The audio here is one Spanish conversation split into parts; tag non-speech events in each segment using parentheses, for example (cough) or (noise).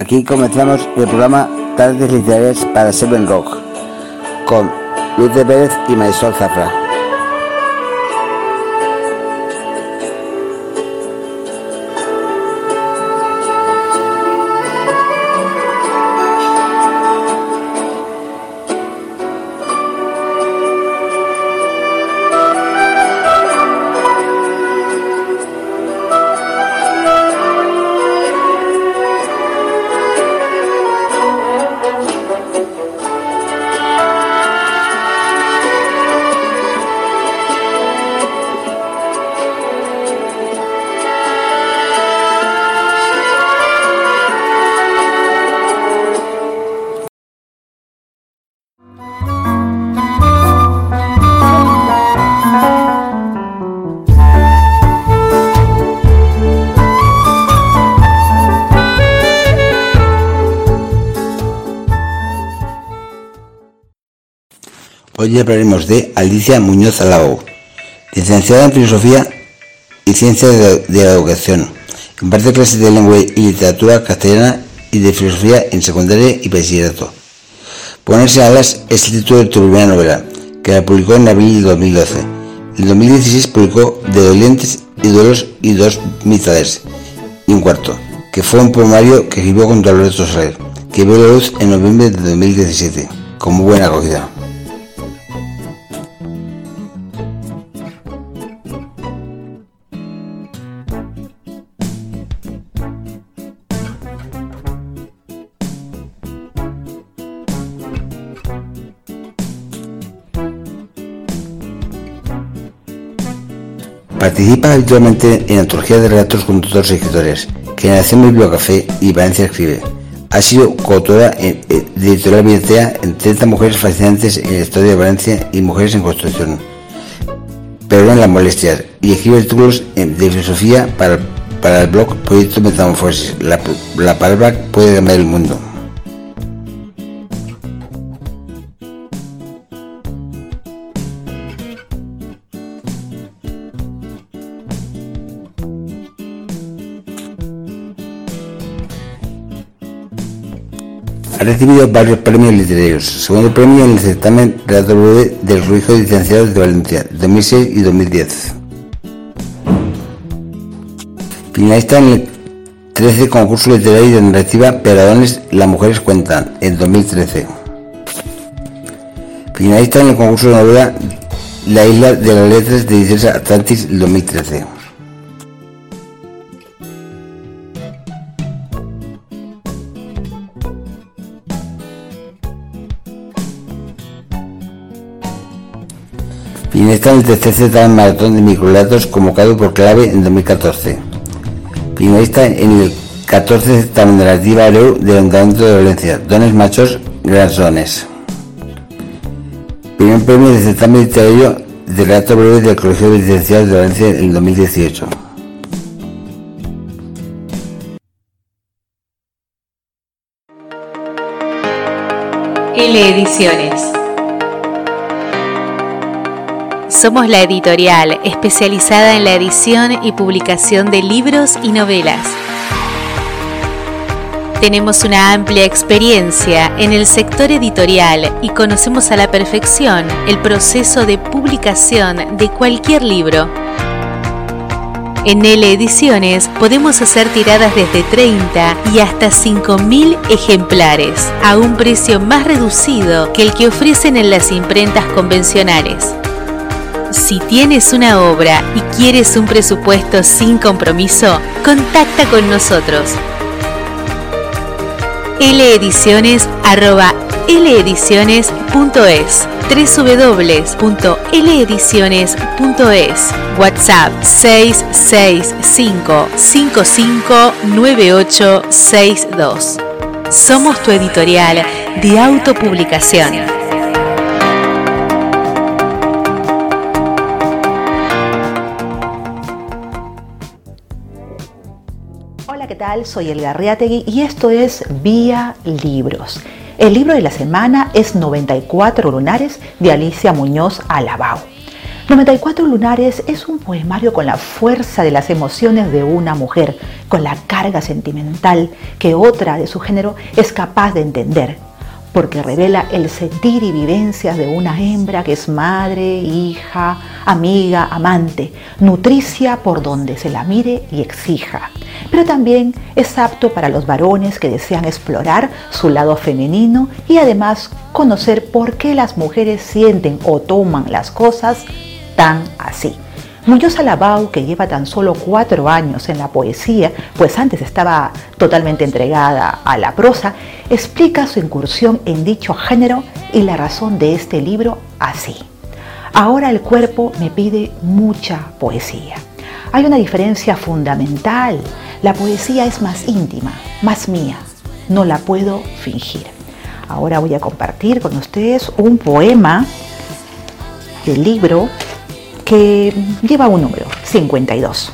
Aquí comenzamos el programa Tardes Literarias para Seven Rock con Luis de Pérez y Marisol Zafra. Hoy hablaremos de Alicia Muñoz Alao, licenciada en Filosofía y Ciencias de, la Educación. Imparte clases de lengua y literatura castellana y de filosofía en secundaria y bachillerato. Ponerse alas es el título de tu primera novela, que la publicó en abril de 2012. En 2016 publicó De dolientes y duelos y dos mitades, y un cuarto, que fue un poemario que escribió con Dolores Soler, que vio la luz en noviembre de 2017, con muy buena acogida. Participa habitualmente en antologías de relatos con otros escritores, Generación Bibliocafé y Valencia Escribe. Ha sido coautora de Editorial Vietea en 30 mujeres fascinantes en la historia de Valencia y mujeres en construcción. Pero en las molestias y escribe artículos de filosofía para, para el blog Proyecto Metamorfosis. La, la palabra puede cambiar el mundo. Recibido varios premios literarios. Segundo premio en el certamen W del Colegio de Licenciados de Valencia, 2006 y 2010. Finalista en el 13 concurso literario de narrativa Peradones Las Mujeres Cuentan, en 2013. Finalista en el concurso de novela La Isla de las Letras de Ediciones Atlantis, 2013. Finalista en el tercer certamen maratón de microlatos convocado por clave en 2014. Finalista en el 14 certamen de narrativa Areu del Ayuntamiento de Valencia, Dones Machos, Grandes Dones. Primer premio de certamen literario de relato breve del Colegio de Licenciados de Valencia en 2018. L Ediciones somos la editorial especializada en la edición y publicación de libros y novelas. Tenemos una amplia experiencia en el sector editorial y conocemos a la perfección el proceso de publicación de cualquier libro. En L Ediciones podemos hacer tiradas desde 30 y hasta 5.000 ejemplares a un precio más reducido que el que ofrecen en las imprentas convencionales. Si tienes una obra y quieres un presupuesto sin compromiso, contacta con nosotros. lediciones.es www.lediciones.es WhatsApp 665 559862 Somos tu editorial de autopublicación. Soy El Garriategui y esto es Vía Libros. El libro de la semana es 94 lunares de Alicia Muñoz Alabao. 94 lunares es un poemario con la fuerza de las emociones de una mujer, con la carga sentimental que otra de su género es capaz de entender, porque revela el sentir y vivencias de una hembra que es madre, hija, amiga, amante, nutricia por donde se la mire y exija. Pero también es apto para los varones que desean explorar su lado femenino y además conocer por qué las mujeres sienten o toman las cosas tan así. Muñoz Alabau, que lleva tan solo cuatro años en la poesía, pues antes estaba totalmente entregada a la prosa, explica su incursión en dicho género y la razón de este libro así. Ahora el cuerpo me pide mucha poesía. Hay una diferencia fundamental. La poesía es más íntima, más mía. No la puedo fingir. Ahora voy a compartir con ustedes un poema del libro que lleva un número, 52.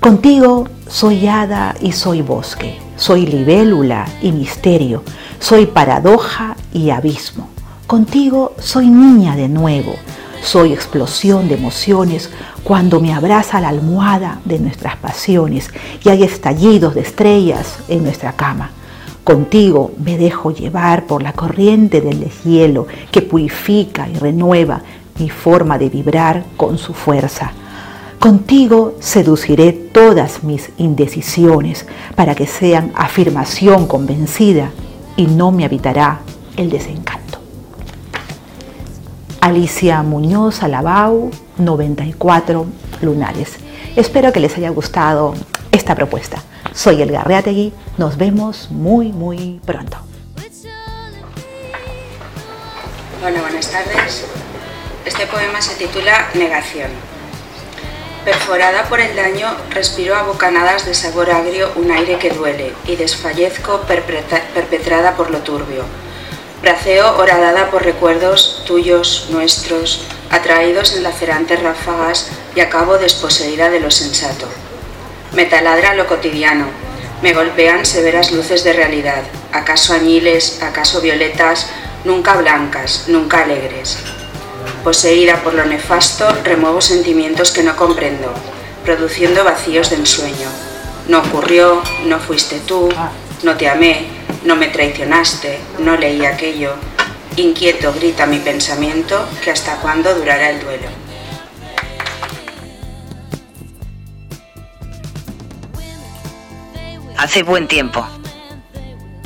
Contigo soy hada y soy bosque, soy libélula y misterio, soy paradoja y abismo. Contigo soy niña de nuevo, soy explosión de emociones cuando me abraza la almohada de nuestras pasiones y hay estallidos de estrellas en nuestra cama. Contigo me dejo llevar por la corriente del deshielo que purifica y renueva mi forma de vibrar con su fuerza. Contigo seduciré todas mis indecisiones para que sean afirmación convencida y no me habitará el desencanto. Alicia Muñoz Alabau, 94 lunares. Espero que les haya gustado esta propuesta. Soy El Garreategui, nos vemos muy muy pronto. Hola, buenas tardes. Este poema se titula Negación. Perforada por el daño, respiro a bocanadas de sabor agrio un aire que duele y desfallezco perpetrada por lo turbio. Braceo horadada por recuerdos tuyos, nuestros, atraídos en lacerantes ráfagas y acabo desposeída de lo sensato. Me taladra lo cotidiano, me golpean severas luces de realidad, acaso añiles, acaso violetas, nunca blancas, nunca alegres. Poseída por lo nefasto, remuevo sentimientos que no comprendo, produciendo vacíos de ensueño. No ocurrió, no fuiste tú, no te amé, no me traicionaste, no leí aquello. Inquieto grita mi pensamiento que hasta cuándo durará el duelo. Hace buen tiempo.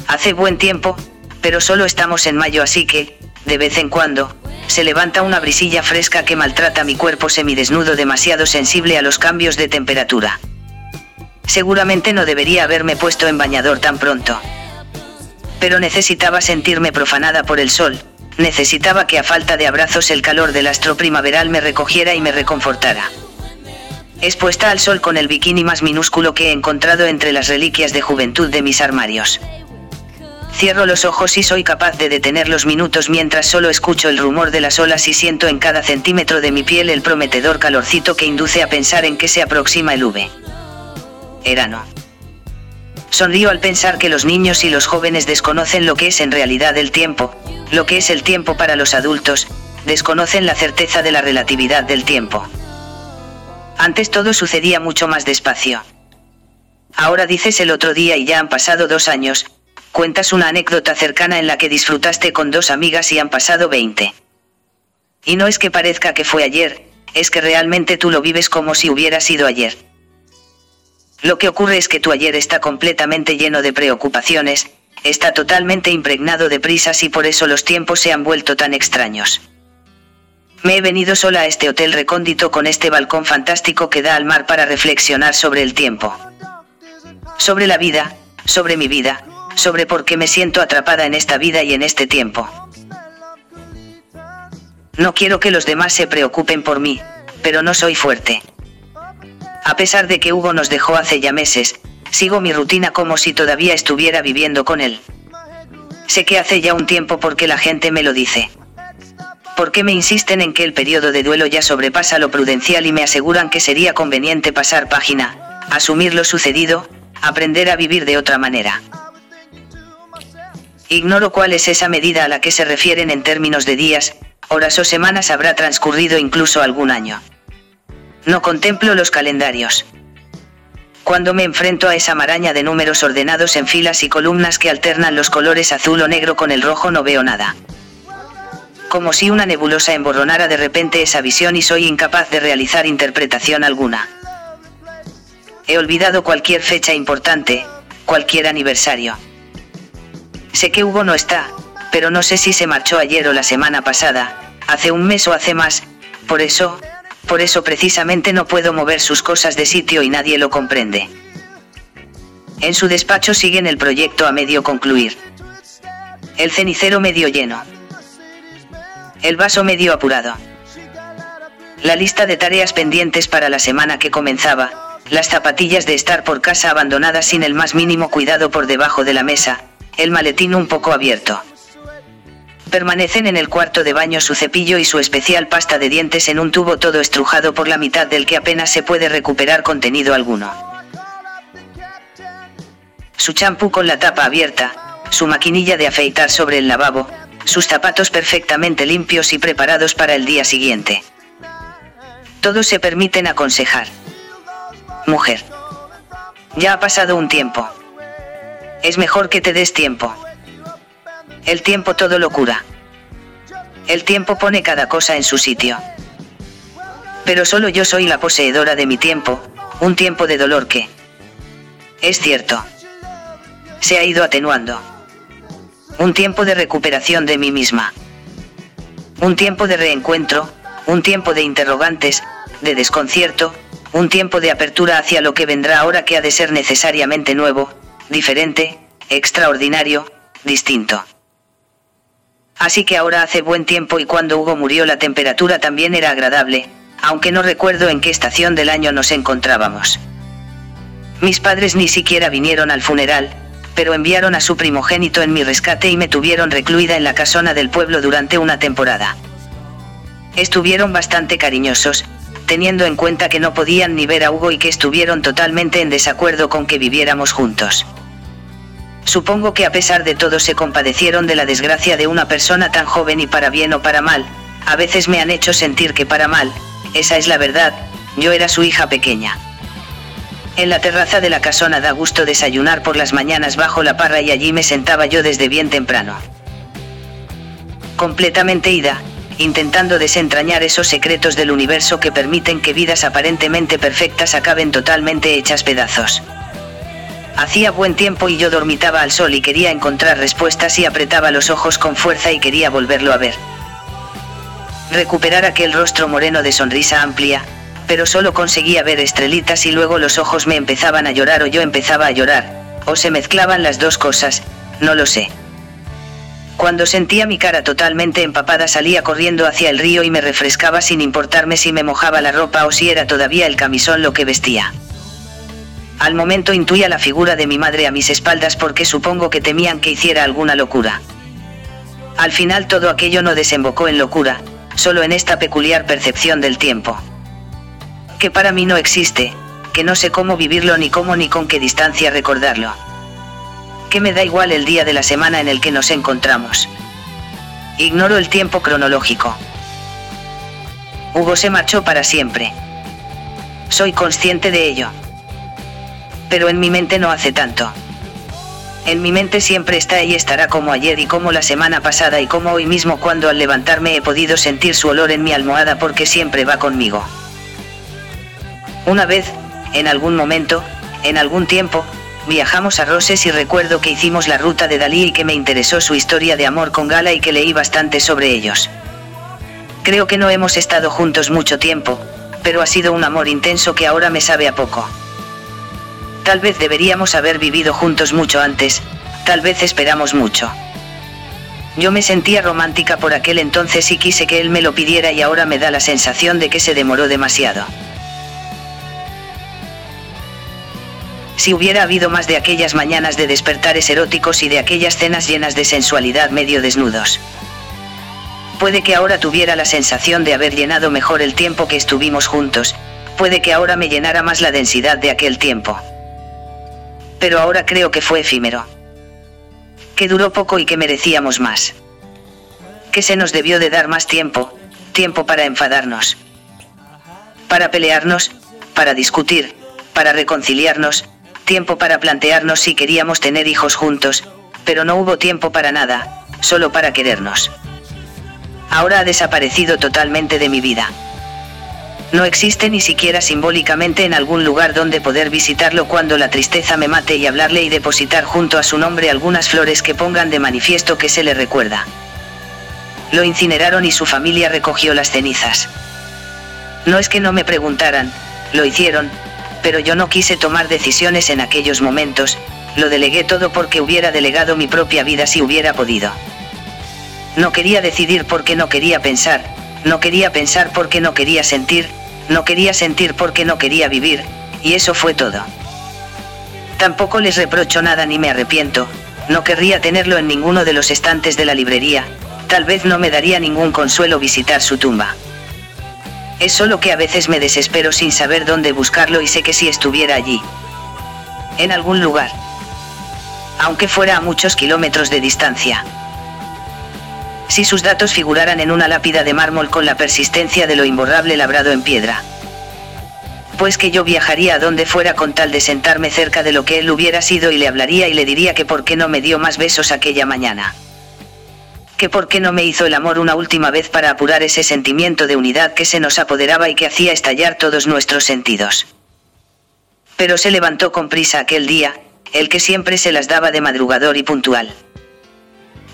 Hace buen tiempo, pero solo estamos en mayo así que, de vez en cuando, se levanta una brisilla fresca que maltrata mi cuerpo semidesnudo demasiado sensible a los cambios de temperatura. Seguramente no debería haberme puesto en bañador tan pronto. Pero necesitaba sentirme profanada por el sol, necesitaba que a falta de abrazos el calor del astro primaveral me recogiera y me reconfortara. Expuesta al sol con el bikini más minúsculo que he encontrado entre las reliquias de juventud de mis armarios. Cierro los ojos y soy capaz de detener los minutos mientras solo escucho el rumor de las olas y siento en cada centímetro de mi piel el prometedor calorcito que induce a pensar en que se aproxima el V. Erano. Sonrío al pensar que los niños y los jóvenes desconocen lo que es en realidad el tiempo, lo que es el tiempo para los adultos, desconocen la certeza de la relatividad del tiempo. Antes todo sucedía mucho más despacio. Ahora dices el otro día y ya han pasado dos años, cuentas una anécdota cercana en la que disfrutaste con dos amigas y han pasado 20. Y no es que parezca que fue ayer, es que realmente tú lo vives como si hubiera sido ayer. Lo que ocurre es que tu ayer está completamente lleno de preocupaciones, está totalmente impregnado de prisas y por eso los tiempos se han vuelto tan extraños. Me he venido sola a este hotel recóndito con este balcón fantástico que da al mar para reflexionar sobre el tiempo. Sobre la vida, sobre mi vida, sobre por qué me siento atrapada en esta vida y en este tiempo. No quiero que los demás se preocupen por mí, pero no soy fuerte. A pesar de que Hugo nos dejó hace ya meses, sigo mi rutina como si todavía estuviera viviendo con él. Sé que hace ya un tiempo porque la gente me lo dice. ¿Por qué me insisten en que el periodo de duelo ya sobrepasa lo prudencial y me aseguran que sería conveniente pasar página, asumir lo sucedido, aprender a vivir de otra manera? Ignoro cuál es esa medida a la que se refieren en términos de días, horas o semanas habrá transcurrido incluso algún año. No contemplo los calendarios. Cuando me enfrento a esa maraña de números ordenados en filas y columnas que alternan los colores azul o negro con el rojo no veo nada. Como si una nebulosa emborronara de repente esa visión y soy incapaz de realizar interpretación alguna. He olvidado cualquier fecha importante, cualquier aniversario. Sé que Hugo no está, pero no sé si se marchó ayer o la semana pasada, hace un mes o hace más, por eso, por eso precisamente no puedo mover sus cosas de sitio y nadie lo comprende. En su despacho siguen el proyecto a medio concluir. El cenicero medio lleno. El vaso medio apurado. La lista de tareas pendientes para la semana que comenzaba, las zapatillas de estar por casa abandonadas sin el más mínimo cuidado por debajo de la mesa, el maletín un poco abierto permanecen en el cuarto de baño su cepillo y su especial pasta de dientes en un tubo todo estrujado por la mitad del que apenas se puede recuperar contenido alguno. Su champú con la tapa abierta, su maquinilla de afeitar sobre el lavabo, sus zapatos perfectamente limpios y preparados para el día siguiente. Todos se permiten aconsejar. Mujer. Ya ha pasado un tiempo. Es mejor que te des tiempo. El tiempo todo lo cura. El tiempo pone cada cosa en su sitio. Pero solo yo soy la poseedora de mi tiempo, un tiempo de dolor que... Es cierto. Se ha ido atenuando. Un tiempo de recuperación de mí misma. Un tiempo de reencuentro, un tiempo de interrogantes, de desconcierto, un tiempo de apertura hacia lo que vendrá ahora que ha de ser necesariamente nuevo, diferente, extraordinario, distinto. Así que ahora hace buen tiempo y cuando Hugo murió la temperatura también era agradable, aunque no recuerdo en qué estación del año nos encontrábamos. Mis padres ni siquiera vinieron al funeral, pero enviaron a su primogénito en mi rescate y me tuvieron recluida en la casona del pueblo durante una temporada. Estuvieron bastante cariñosos, teniendo en cuenta que no podían ni ver a Hugo y que estuvieron totalmente en desacuerdo con que viviéramos juntos. Supongo que a pesar de todo se compadecieron de la desgracia de una persona tan joven y para bien o para mal, a veces me han hecho sentir que para mal, esa es la verdad, yo era su hija pequeña. En la terraza de la casona da gusto desayunar por las mañanas bajo la parra y allí me sentaba yo desde bien temprano. Completamente ida, intentando desentrañar esos secretos del universo que permiten que vidas aparentemente perfectas acaben totalmente hechas pedazos. Hacía buen tiempo y yo dormitaba al sol y quería encontrar respuestas y apretaba los ojos con fuerza y quería volverlo a ver. Recuperar aquel rostro moreno de sonrisa amplia, pero solo conseguía ver estrelitas y luego los ojos me empezaban a llorar o yo empezaba a llorar, o se mezclaban las dos cosas, no lo sé. Cuando sentía mi cara totalmente empapada salía corriendo hacia el río y me refrescaba sin importarme si me mojaba la ropa o si era todavía el camisón lo que vestía. Al momento intuía la figura de mi madre a mis espaldas porque supongo que temían que hiciera alguna locura. Al final todo aquello no desembocó en locura, solo en esta peculiar percepción del tiempo. Que para mí no existe, que no sé cómo vivirlo ni cómo ni con qué distancia recordarlo. Que me da igual el día de la semana en el que nos encontramos. Ignoro el tiempo cronológico. Hugo se marchó para siempre. Soy consciente de ello pero en mi mente no hace tanto. En mi mente siempre está y estará como ayer y como la semana pasada y como hoy mismo cuando al levantarme he podido sentir su olor en mi almohada porque siempre va conmigo. Una vez, en algún momento, en algún tiempo, viajamos a Roses y recuerdo que hicimos la ruta de Dalí y que me interesó su historia de amor con Gala y que leí bastante sobre ellos. Creo que no hemos estado juntos mucho tiempo, pero ha sido un amor intenso que ahora me sabe a poco. Tal vez deberíamos haber vivido juntos mucho antes, tal vez esperamos mucho. Yo me sentía romántica por aquel entonces y quise que él me lo pidiera y ahora me da la sensación de que se demoró demasiado. Si hubiera habido más de aquellas mañanas de despertares eróticos y de aquellas cenas llenas de sensualidad medio desnudos. Puede que ahora tuviera la sensación de haber llenado mejor el tiempo que estuvimos juntos, puede que ahora me llenara más la densidad de aquel tiempo. Pero ahora creo que fue efímero. Que duró poco y que merecíamos más. que se nos debió de dar más tiempo, tiempo para enfadarnos, para pelearnos, para discutir, para reconciliarnos, tiempo para plantearnos si queríamos tener hijos juntos, pero no hubo tiempo para nada, solo para querernos. Ahora ha desaparecido totalmente de mi vida. No existe ni siquiera simbólicamente en algún lugar donde poder visitarlo cuando la tristeza me mate y hablarle y depositar junto a su nombre algunas flores que pongan de manifiesto que se le recuerda. Lo incineraron y su familia recogió las cenizas. No es que no me preguntaran, lo hicieron, pero yo no quise tomar decisiones en aquellos momentos, lo delegué todo porque hubiera delegado mi propia vida si hubiera podido. No quería decidir porque no quería pensar, no quería pensar porque no quería sentir, no quería sentir porque no quería vivir, y eso fue todo. Tampoco les reprocho nada ni me arrepiento, no querría tenerlo en ninguno de los estantes de la librería, tal vez no me daría ningún consuelo visitar su tumba. Es solo que a veces me desespero sin saber dónde buscarlo y sé que si estuviera allí. En algún lugar. Aunque fuera a muchos kilómetros de distancia. Si sus datos figuraran en una lápida de mármol con la persistencia de lo imborrable labrado en piedra. Pues que yo viajaría a donde fuera con tal de sentarme cerca de lo que él hubiera sido y le hablaría y le diría que por qué no me dio más besos aquella mañana por qué no me hizo el amor una última vez para apurar ese sentimiento de unidad que se nos apoderaba y que hacía estallar todos nuestros sentidos. Pero se levantó con prisa aquel día, el que siempre se las daba de madrugador y puntual.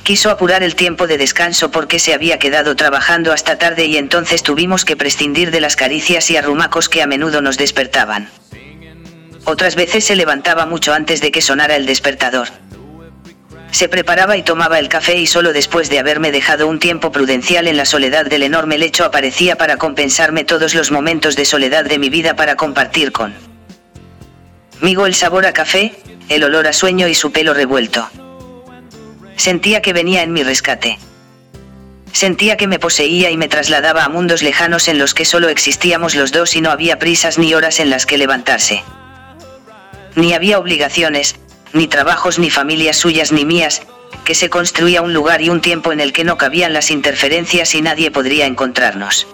Quiso apurar el tiempo de descanso porque se había quedado trabajando hasta tarde y entonces tuvimos que prescindir de las caricias y arrumacos que a menudo nos despertaban. Otras veces se levantaba mucho antes de que sonara el despertador. Se preparaba y tomaba el café y solo después de haberme dejado un tiempo prudencial en la soledad del enorme lecho aparecía para compensarme todos los momentos de soledad de mi vida para compartir con Migo el sabor a café, el olor a sueño y su pelo revuelto. Sentía que venía en mi rescate. Sentía que me poseía y me trasladaba a mundos lejanos en los que solo existíamos los dos y no había prisas ni horas en las que levantarse. Ni había obligaciones, ni trabajos ni familias suyas ni mías, que se construía un lugar y un tiempo en el que no cabían las interferencias y nadie podría encontrarnos.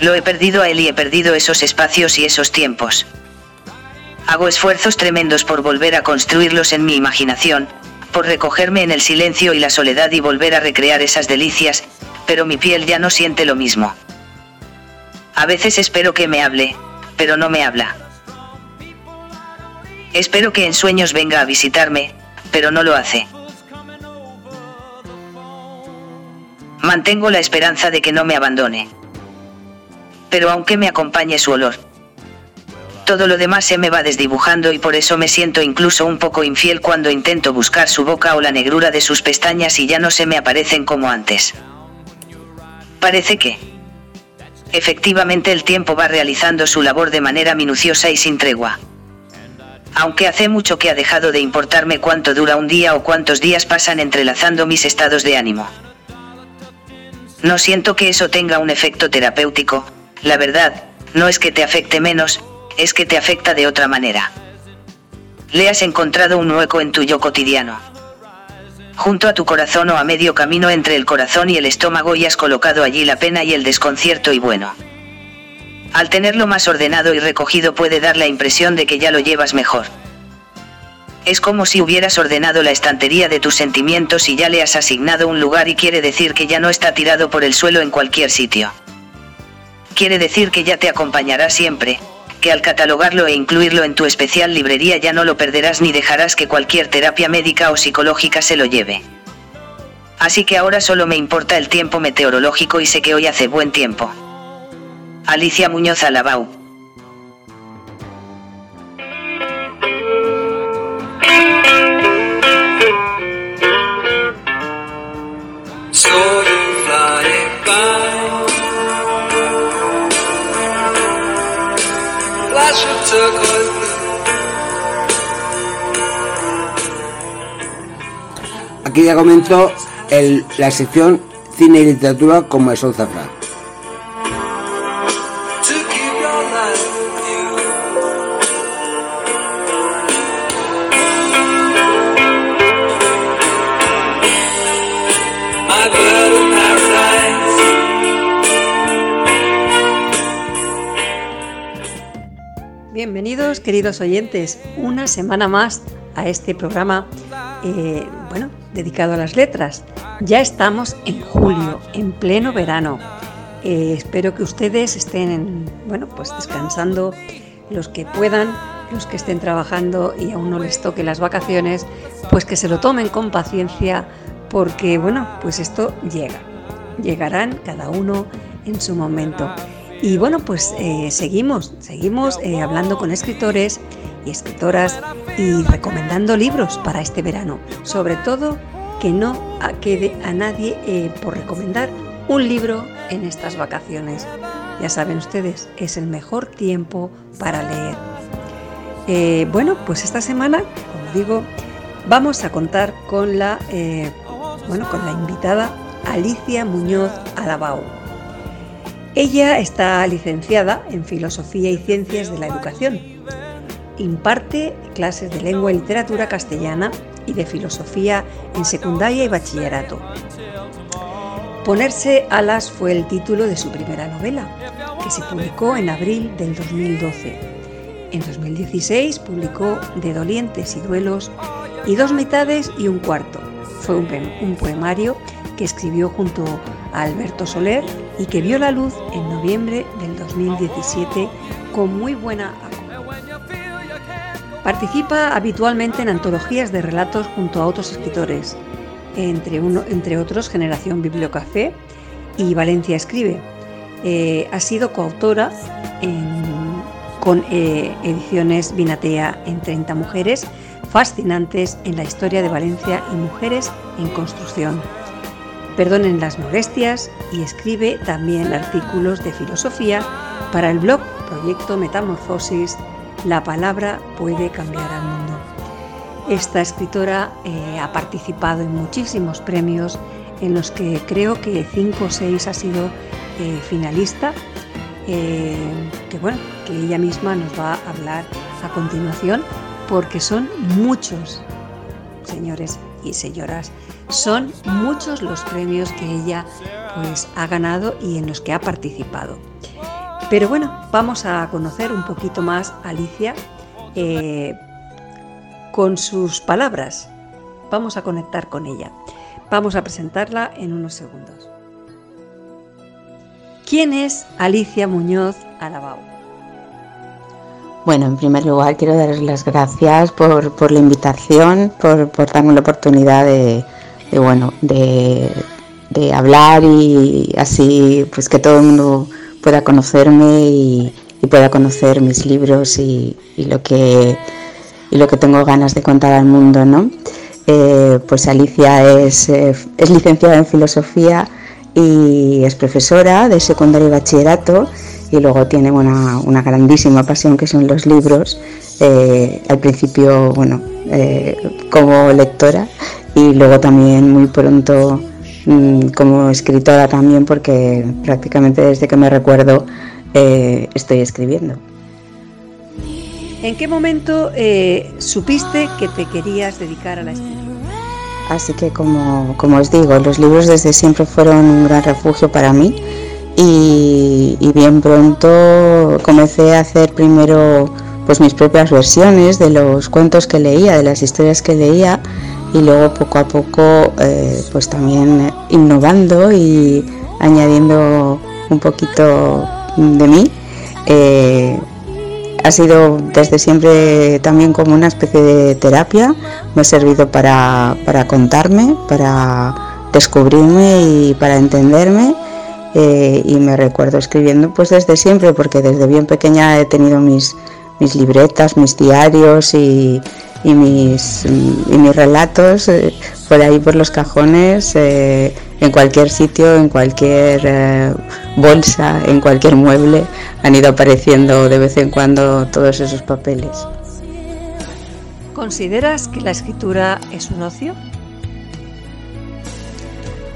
Lo he perdido a él y he perdido esos espacios y esos tiempos. Hago esfuerzos tremendos por volver a construirlos en mi imaginación, por recogerme en el silencio y la soledad y volver a recrear esas delicias, pero mi piel ya no siente lo mismo. A veces espero que me hable, pero no me habla. Espero que en sueños venga a visitarme, pero no lo hace. Mantengo la esperanza de que no me abandone. Pero aunque me acompañe su olor, todo lo demás se me va desdibujando y por eso me siento incluso un poco infiel cuando intento buscar su boca o la negrura de sus pestañas y ya no se me aparecen como antes. Parece que, efectivamente el tiempo va realizando su labor de manera minuciosa y sin tregua aunque hace mucho que ha dejado de importarme cuánto dura un día o cuántos días pasan entrelazando mis estados de ánimo. No siento que eso tenga un efecto terapéutico, la verdad, no es que te afecte menos, es que te afecta de otra manera. Le has encontrado un hueco en tu yo cotidiano. Junto a tu corazón o a medio camino entre el corazón y el estómago y has colocado allí la pena y el desconcierto y bueno. Al tenerlo más ordenado y recogido puede dar la impresión de que ya lo llevas mejor. Es como si hubieras ordenado la estantería de tus sentimientos y ya le has asignado un lugar y quiere decir que ya no está tirado por el suelo en cualquier sitio. Quiere decir que ya te acompañará siempre, que al catalogarlo e incluirlo en tu especial librería ya no lo perderás ni dejarás que cualquier terapia médica o psicológica se lo lleve. Así que ahora solo me importa el tiempo meteorológico y sé que hoy hace buen tiempo. Alicia Muñoz Alabau. Aquí ya comenzó el, la sección Cine y Literatura con Marisol Zafra. Queridos oyentes, una semana más a este programa, eh, bueno, dedicado a las letras. Ya estamos en julio, en pleno verano. Eh, espero que ustedes estén, bueno, pues descansando los que puedan, los que estén trabajando y aún no les toque las vacaciones, pues que se lo tomen con paciencia, porque, bueno, pues esto llega. Llegarán cada uno en su momento. Y bueno, pues eh, seguimos, seguimos eh, hablando con escritores y escritoras y recomendando libros para este verano. Sobre todo que no quede a nadie eh, por recomendar un libro en estas vacaciones. Ya saben ustedes, es el mejor tiempo para leer. bueno, pues esta semana, como digo, vamos a contar con la, bueno, con la invitada Alicia Muñoz Alabao ella está licenciada en Filosofía y Ciencias de la Educación. Imparte clases de lengua y literatura castellana y de filosofía en secundaria y bachillerato. Ponerse alas fue el título de su primera novela, que se publicó en abril del 2012. En 2016 publicó De dolientes y duelos y Dos mitades y un cuarto. Fue un, poemario que escribió junto a Alberto Soler y que vio la luz en noviembre del 2017 con muy buena. Participa habitualmente en antologías de relatos junto a otros escritores, entre otros Generación Bibliocafé y Valencia Escribe. Eh, ha sido coautora con eh, ediciones Vinatea en 30 mujeres fascinantes en la historia de Valencia y mujeres en construcción perdonen las molestias y escribe también artículos de filosofía para el blog Proyecto Metamorfosis, La palabra puede cambiar al mundo. Esta escritora eh, ha participado en muchísimos premios en los que creo que cinco o seis ha sido eh, finalista, eh, que bueno, que ella misma nos va a hablar a continuación porque son muchos, señores y señoras, son muchos los premios que ella pues ha ganado y en los que ha participado. Pero bueno, vamos a conocer un poquito más a Alicia eh, con sus palabras. Vamos a conectar con ella. Vamos a presentarla en unos segundos. ¿Quién es Alicia Muñoz Alabao? Bueno, en primer lugar quiero darles las gracias por, la invitación, por darme la oportunidad de, de bueno, de, hablar y así pues que todo el mundo pueda conocerme y, pueda conocer mis libros y, lo que y lo que tengo ganas de contar al mundo, ¿no? Eh, pues Alicia es, eh, es licenciada en filosofía y es profesora de secundaria y bachillerato y luego tiene una, una grandísima pasión que son los libros. Eh, al principio, bueno, como lectora y luego también muy pronto mm, como escritora también porque prácticamente desde que me recuerdo eh, estoy escribiendo. ¿En qué momento eh, supiste que te querías dedicar a la escritura? Así que como, como, os digo, los libros desde siempre fueron un gran refugio para mí y, bien pronto comencé a hacer primero pues mis propias versiones de los cuentos que leía, de las historias que leía y luego poco a poco eh, pues también innovando y añadiendo un poquito de mí. Eh, ha sido desde siempre también como una especie de terapia, me ha servido para, contarme, para descubrirme y para entenderme. Eh, y me recuerdo escribiendo pues desde siempre porque desde bien pequeña he tenido mis, mis libretas, mis diarios y, y mis, y mis relatos eh, por ahí por los cajones, eh, en cualquier sitio, en cualquier eh, bolsa, en cualquier mueble, han ido apareciendo de vez en cuando todos esos papeles. ¿Consideras que la escritura es un ocio?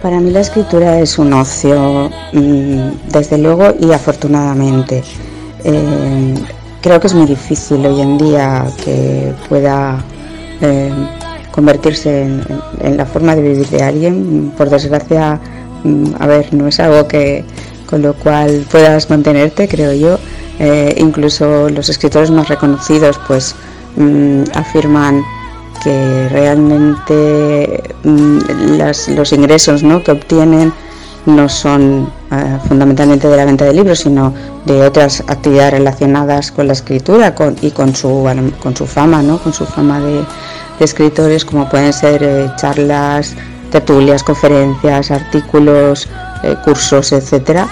Para mí la escritura es un ocio, mm, desde luego y afortunadamente creo que es muy difícil hoy en día que pueda eh, convertirse en, la forma de vivir de alguien. Por desgracia, mm, a ver, no es algo que con lo cual puedas mantenerte, creo yo. Eh, incluso los escritores más reconocidos pues mm, afirman que realmente mm, los ingresos ¿no? que obtienen no son eh, fundamentalmente de la venta de libros, sino de otras actividades relacionadas con la escritura y con su, con su fama, ¿no? con su fama de, escritores, como pueden ser eh, charlas, tertulias, conferencias, artículos, eh, cursos, etcétera,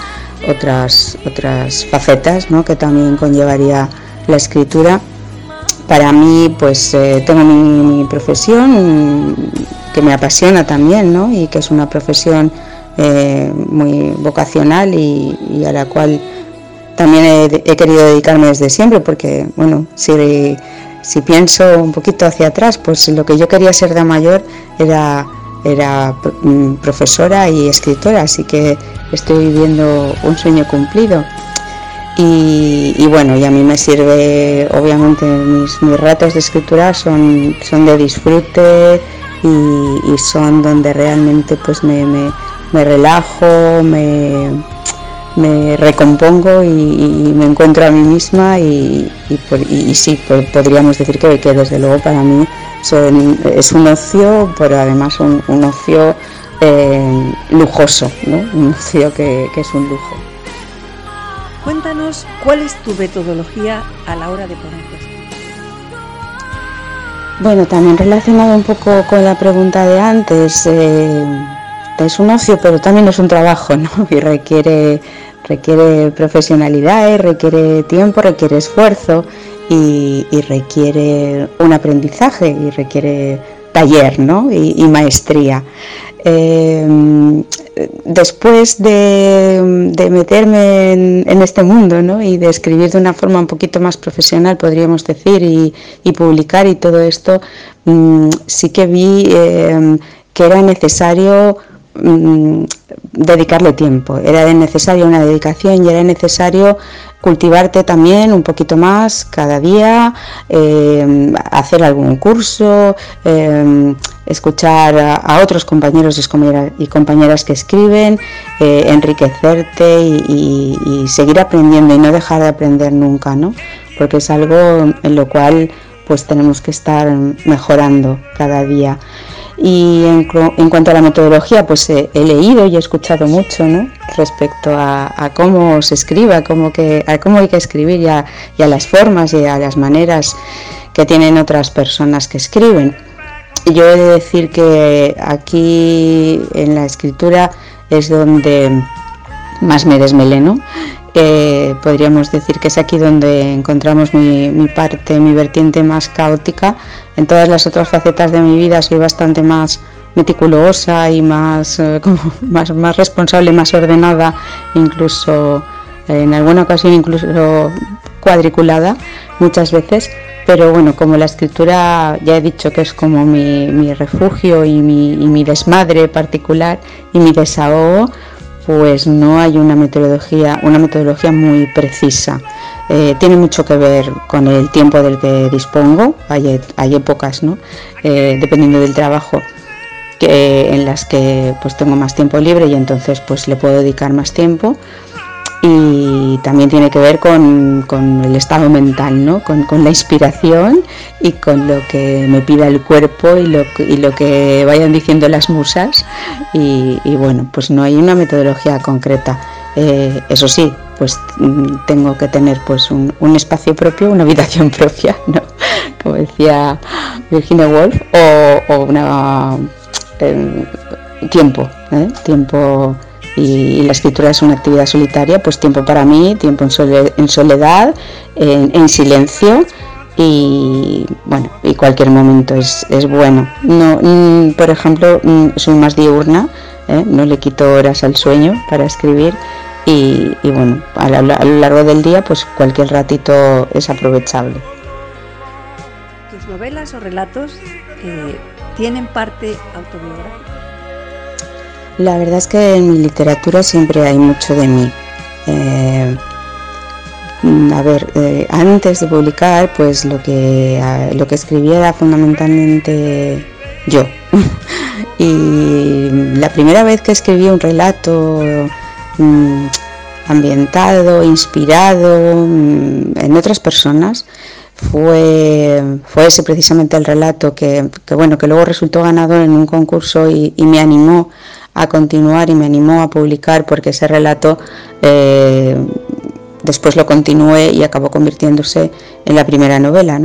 otras, otras facetas ¿no? que también conllevaría la escritura. Para mí, pues tengo mi, profesión que me apasiona también, ¿no? y que es una profesión eh, muy vocacional y, a la cual también he, querido dedicarme desde siempre, porque, bueno, si, si pienso un poquito hacia atrás, pues lo que yo quería ser de mayor era, era mm, profesora y escritora, así que estoy viviendo un sueño cumplido. Y, bueno, y a mí me sirve, obviamente, mis, mis ratos de escritura son, son de disfrute y, son donde realmente pues me me relajo, me, me recompongo y, me encuentro a mí misma y, y, sí, podríamos decir que, que, desde luego para mí es un ocio, pero además un, ocio eh, lujoso, ¿no? un ocio que, que, es un lujo. Cuéntanos cuál es tu metodología a la hora de poner Bueno, también relacionado un poco con la pregunta de antes, eh, es un ocio, pero también es un trabajo, ¿no? (laughs) Y requiere, requiere profesionalidad, requiere tiempo, requiere esfuerzo y, requiere un aprendizaje y requiere taller, ¿no? Y, maestría. Eh, después de, meterme en, este mundo ¿no? y de escribir de una forma un poquito más profesional, podríamos decir, y, publicar y todo esto, mm, sí que vi eh, que era necesario Mm, dedicarle tiempo, era necesaria una dedicación y era necesario cultivarte también un poquito más cada día, eh, hacer algún curso, eh, escuchar a, otros compañeros y compañeras que escriben, eh, enriquecerte y, y, seguir aprendiendo y no dejar de aprender nunca, ¿no? porque es algo en lo cual pues tenemos que estar mejorando cada día. Y en, cuanto a la metodología, pues he, leído y he escuchado mucho ¿no? respecto a, cómo se escriba, cómo que, a cómo hay que escribir y a, las formas y a las maneras que tienen otras personas que escriben. Yo he de decir que aquí en la escritura es donde más me desmeleno podríamos decir que es aquí donde encontramos mi, parte, mi vertiente más caótica. En todas las otras facetas de mi vida soy bastante más meticulosa y más, eh, (laughs) más, más responsable, más ordenada, incluso en alguna ocasión incluso cuadriculada muchas veces. Pero bueno, como la escritura ya he dicho que es como mi, refugio y mi, y mi desmadre particular y mi desahogo, pues no hay una metodología, una metodología muy precisa. Eh, tiene mucho que ver con el tiempo del que dispongo. Hay, hay épocas, ¿no? Eh, dependiendo del trabajo, que, en las que pues tengo más tiempo libre y entonces pues le puedo dedicar más tiempo y también tiene que ver con, el estado mental, ¿no? Con, la inspiración y con lo que me pida el cuerpo y lo, y lo que vayan diciendo las musas. Y, bueno, pues no hay una metodología concreta. Eh, eso sí, pues mm, tengo que tener pues un, espacio propio, una habitación (laughs) propia, ¿no? Como decía Virginia Woolf, o, una eh, tiempo, ¿eh? tiempo y, la escritura es una actividad solitaria, pues tiempo para mí, tiempo en, soledad, en, silencio y bueno, y cualquier momento es, bueno. No, mm, por ejemplo, mm, soy más diurna, ¿eh? no le quito horas al sueño para escribir y, bueno, a, lo largo del día pues cualquier ratito es aprovechable. ¿Tus novelas o relatos eh, tienen parte autobiográfica? La verdad es que en mi literatura siempre hay mucho de mí. Eh, a ver, eh, antes de publicar, pues lo que, lo que escribía era fundamentalmente yo. (laughs) y la primera vez que escribí un relato, mm, ambientado, inspirado mm, en otras personas. Fue, fue ese precisamente el relato que, bueno, que luego resultó ganador en un concurso y, me animó a continuar y me animó a publicar porque ese relato eh, después lo continué y acabó convirtiéndose en la primera novela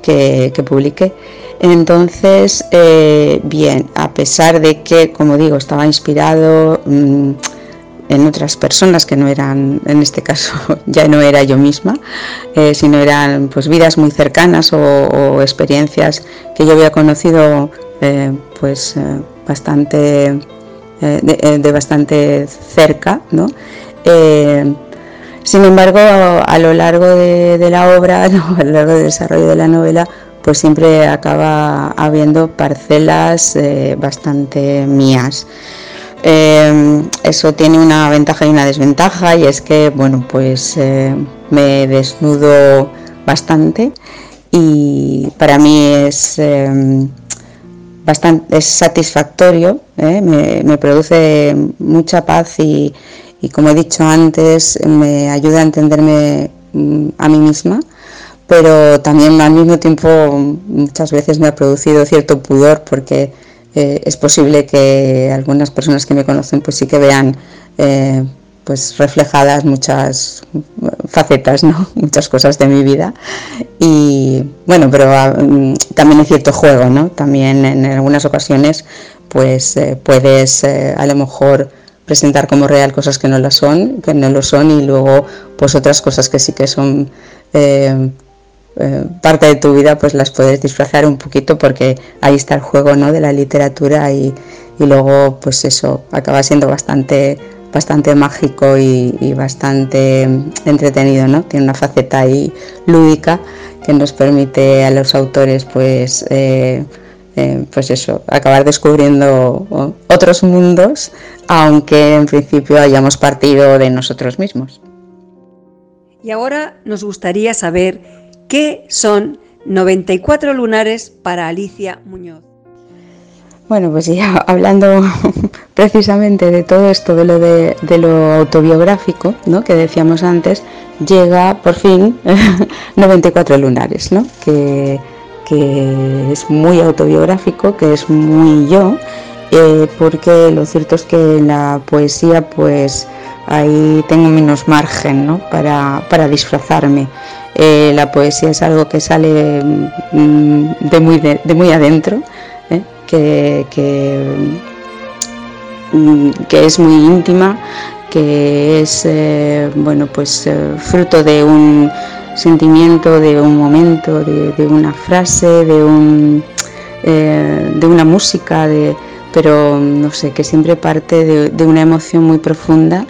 que, que publiqué. Entonces, eh, bien, a pesar de que, como digo, estaba inspirado mm, en otras personas que no eran, en este caso (laughs) ya no era yo misma, eh, sino eran pues vidas muy cercanas o, experiencias que yo había conocido pues bastante de, bastante cerca, ¿no? sin embargo, a lo largo de, la obra, (laughs) a lo largo del desarrollo de la novela, pues siempre acaba habiendo parcelas eh, bastante mías. Eh, eso tiene una ventaja y una desventaja y es que bueno pues eh, me desnudo bastante y para mí es bastante es satisfactorio me, me, produce mucha paz y, y como he dicho antes me ayuda a entenderme mm, a mí misma pero también al mismo tiempo muchas veces me ha producido cierto pudor porque eh, es posible que algunas personas que me conocen pues sí que vean eh, pues reflejadas muchas facetas, ¿no? (laughs) muchas cosas de mi vida y bueno, pero ah, mm, también hay cierto juego, ¿no? También en algunas ocasiones pues eh, puedes a lo mejor presentar como real cosas que no lo son, que no lo son y luego pues otras cosas que sí que son eh, parte de tu vida pues las puedes disfrazar un poquito porque ahí está el juego ¿no? de la literatura y, luego pues eso acaba siendo bastante bastante mágico y, bastante entretenido ¿no? tiene una faceta ahí lúdica que nos permite a los autores pues eh, eh, pues eso acabar descubriendo otros mundos aunque en principio hayamos partido de nosotros mismos y ahora nos gustaría saber ¿Qué son 94 lunares para Alicia Muñoz? Bueno, pues ya (laughs) hablando (laughs) precisamente de todo esto, de lo, de, lo autobiográfico, ¿no? que decíamos antes, llega por fin (laughs) 94 lunares, ¿no? que, es muy autobiográfico, que es muy yo, eh, porque lo cierto es que en la poesía pues ahí tengo menos margen ¿no? para, para disfrazarme. Eh, la poesía es algo que sale mm, de, muy, de, muy adentro, ¿eh? mm, que, es muy íntima, que es eh, bueno, pues, fruto de un sentimiento, de un momento, de, una frase, de, un, de una música, de, pero no sé, que siempre parte de una emoción muy profunda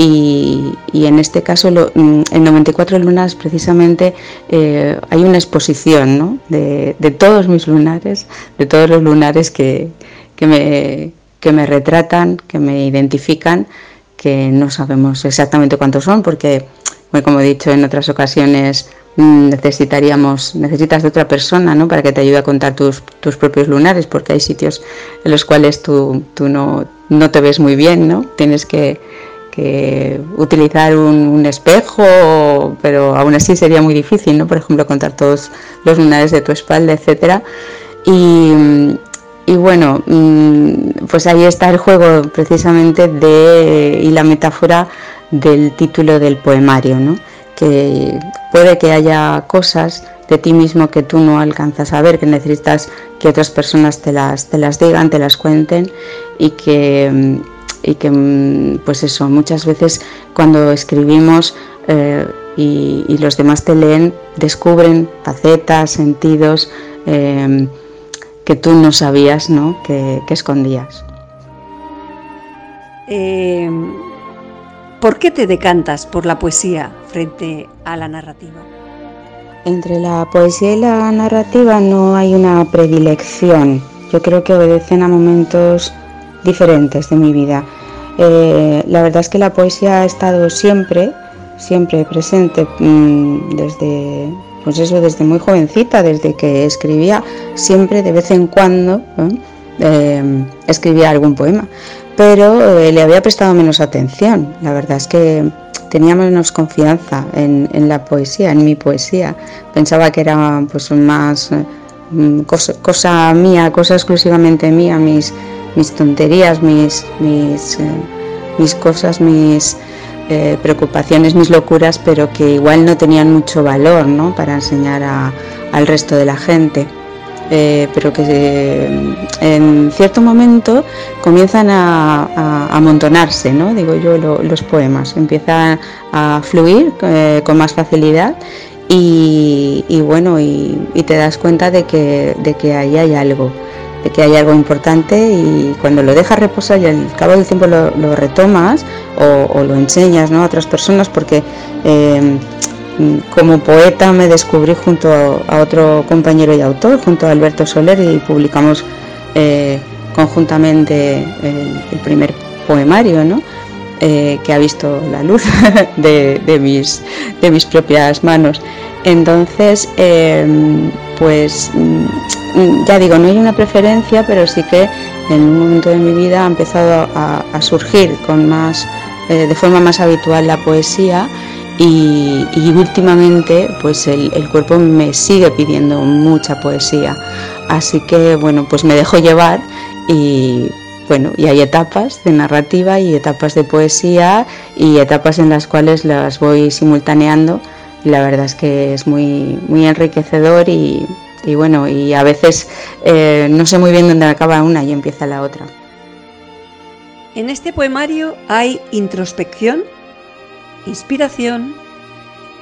y, en este caso mm, en 94 lunas precisamente eh, hay una exposición de, todos mis lunares, de todos los lunares que, me, que me retratan, que me identifican, que no sabemos exactamente cuántos son porque, como he dicho en otras ocasiones, mm, necesitaríamos, necesitas de otra persona ¿no? para que te ayude a contar tus, tus propios lunares, porque hay sitios en los cuales tú, tú no, no, te ves muy bien, ¿no? Tienes que, utilizar un, espejo, pero aún así sería muy difícil, ¿no? Por ejemplo, contar todos los lunares de tu espalda, etcétera. Y, bueno, mm, pues ahí está el juego precisamente y la metáfora del título del poemario, ¿no? Que puede que haya cosas de ti mismo que tú no alcanzas a ver, que necesitas que otras personas te las, te las digan, te las cuenten y que mm, y que mm, pues eso muchas veces cuando escribimos eh, y, los demás te leen descubren facetas sentidos em, que tú no sabías ¿no? Que, escondías em, ¿por qué te decantas por la poesía frente a la narrativa? Entre la poesía y la narrativa no hay una predilección. Yo creo que obedecen a momentos diferentes de mi vida. Eh, la verdad es que la poesía ha estado siempre, siempre presente mm, desde, pues eso, desde muy jovencita, desde que escribía, siempre de vez en cuando eh, escribía algún poema, pero eh, le había prestado menos atención. La verdad es que tenía menos confianza en, la poesía, en mi poesía. Pensaba que era pues más mm, cosa, mía, cosa exclusivamente mía, mis, mis tonterías, mis, mis, eh, mis cosas, mis eh, preocupaciones, mis locuras, pero que igual no tenían mucho valor ¿no? para enseñar al resto de la gente. Eh, pero que en cierto momento comienzan a, amontonarse, ¿no? digo yo, los poemas, empiezan a fluir con más facilidad y, bueno, y, te das cuenta de que, de que ahí hay algo de que hay algo importante y cuando lo dejas reposar y al cabo del tiempo lo, retomas o, lo enseñas a otras personas porque eh, como poeta me descubrí junto a otro compañero y autor, junto a Alberto Soler y publicamos eh, conjuntamente el, primer poemario eh, que ha visto la luz (laughs) de, mis, de mis propias manos. Entonces, pues Mm, ya digo, no hay una preferencia, pero sí que en un momento de mi vida ha empezado a, surgir con más, eh, de forma más habitual la poesía y, últimamente pues el, cuerpo me sigue pidiendo mucha poesía. Así que bueno, pues me dejo llevar y bueno, y hay etapas de narrativa y etapas de poesía y etapas en las cuales las voy simultaneando y la verdad es que es muy, muy enriquecedor y, bueno, y a veces eh, no sé muy bien dónde acaba una y empieza la otra. En este poemario hay introspección, inspiración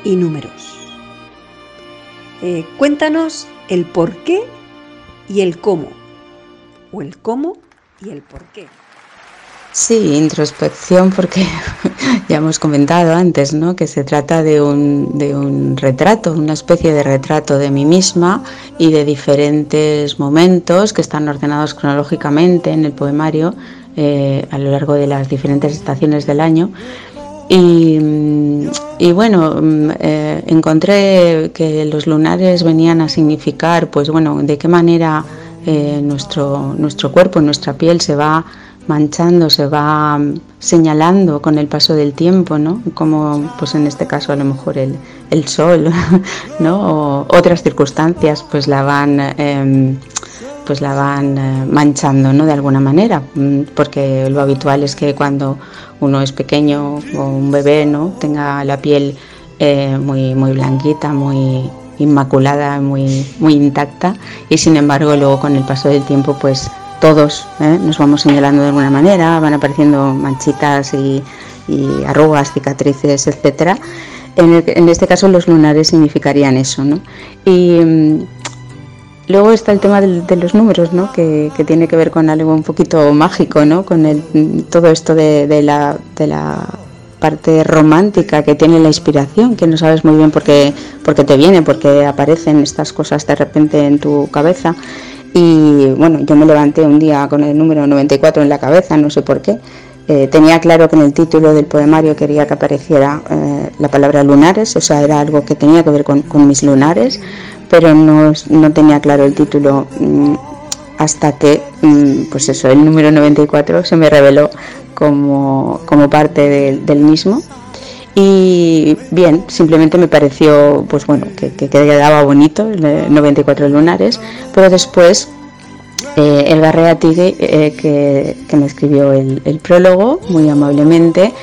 y números. Eh, cuéntanos el por qué y el cómo, o el cómo y el por qué. Sí, introspección porque (laughs) ya hemos comentado antes, ¿no? Que se trata de un, de un retrato, una especie de retrato de mí misma y de diferentes momentos que están ordenados cronológicamente en el poemario eh, a lo largo de las diferentes estaciones del año. Y, bueno, mm, eh, encontré que los lunares venían a significar, pues bueno, de qué manera eh, nuestro, nuestro cuerpo, nuestra piel se va manchando, se va señalando con el paso del tiempo, ¿no? Como pues en este caso a lo mejor el, el sol, (laughs) ¿no? O otras circunstancias pues la van em, pues la van eh, manchando, ¿no? De alguna manera, mm, porque lo habitual es que cuando uno es pequeño o un bebé, ¿no? Tenga la piel eh, muy muy blanquita, muy inmaculada, muy muy intacta y sin embargo luego con el paso del tiempo pues todos ¿eh? nos vamos señalando de alguna manera, van apareciendo manchitas y, arrugas, cicatrices, etcétera. En, este caso los lunares significarían eso, ¿no? Y mm, luego está el tema de, los números, ¿no? Que, tiene que ver con algo un poquito mágico, ¿no? Con todo esto de, la, de la parte romántica que tiene la inspiración, que no sabes muy bien por qué, por qué te viene, porque aparecen estas cosas de repente en tu cabeza y bueno, yo me levanté un día con el número 94 en la cabeza, no sé por qué. Eh, tenía claro que en el título del poemario quería que apareciera eh, la palabra lunares, o sea, era algo que tenía que ver con, mis lunares, pero no, tenía claro el título mm, hasta que, mm, pues eso, el número 94 se me reveló como, parte del mismo. Y bien, simplemente me pareció, pues bueno, que, quedaba bonito, 94 lunares, pero después eh, el Garrea Tigue, eh, que, me escribió el, prólogo muy amablemente,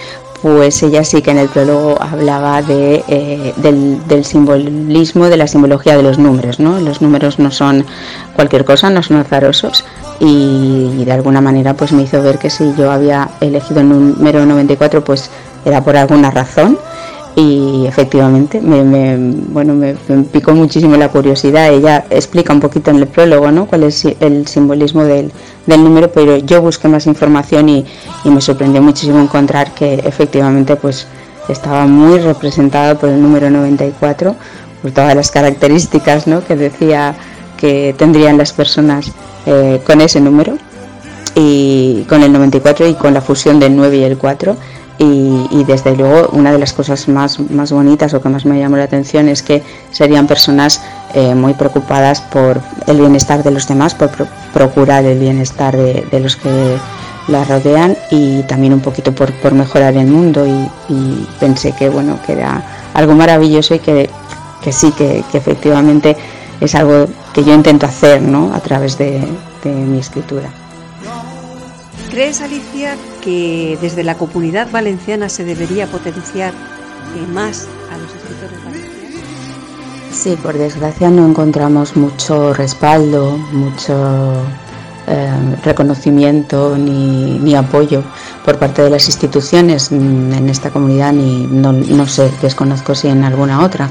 pues ella sí que en el prólogo hablaba de, eh, del, simbolismo, de la simbología de los números, ¿no? Los números no son cualquier cosa, no son azarosos y, y de alguna manera pues me hizo ver que si yo había elegido el número 94 pues era por alguna razón y efectivamente me, bueno, me, picó muchísimo la curiosidad. Ella explica un poquito en el prólogo ¿no? cuál es el simbolismo del, número, pero yo busqué más información y, me sorprendió muchísimo encontrar que efectivamente pues estaba muy representada por el número 94, por todas las características ¿no? que decía que tendrían las personas eh, con ese número y con el 94 y con la fusión del 9 y el 4 y, desde luego una de las cosas más, más bonitas o que más me llamó la atención es que serían personas eh, muy preocupadas por el bienestar de los demás, por procurar el bienestar de, los que la rodean y también un poquito por, mejorar el mundo y, pensé que bueno que era algo maravilloso y que, sí que, efectivamente es algo que yo intento hacer ¿no? a través de, mi escritura. ¿Crees, Alicia, que desde la comunidad valenciana se debería potenciar eh, más a los escritores valencianos? Sí, por desgracia no encontramos mucho respaldo, mucho eh, reconocimiento ni, apoyo por parte de las instituciones en esta comunidad ni no, sé, desconozco si en alguna otra,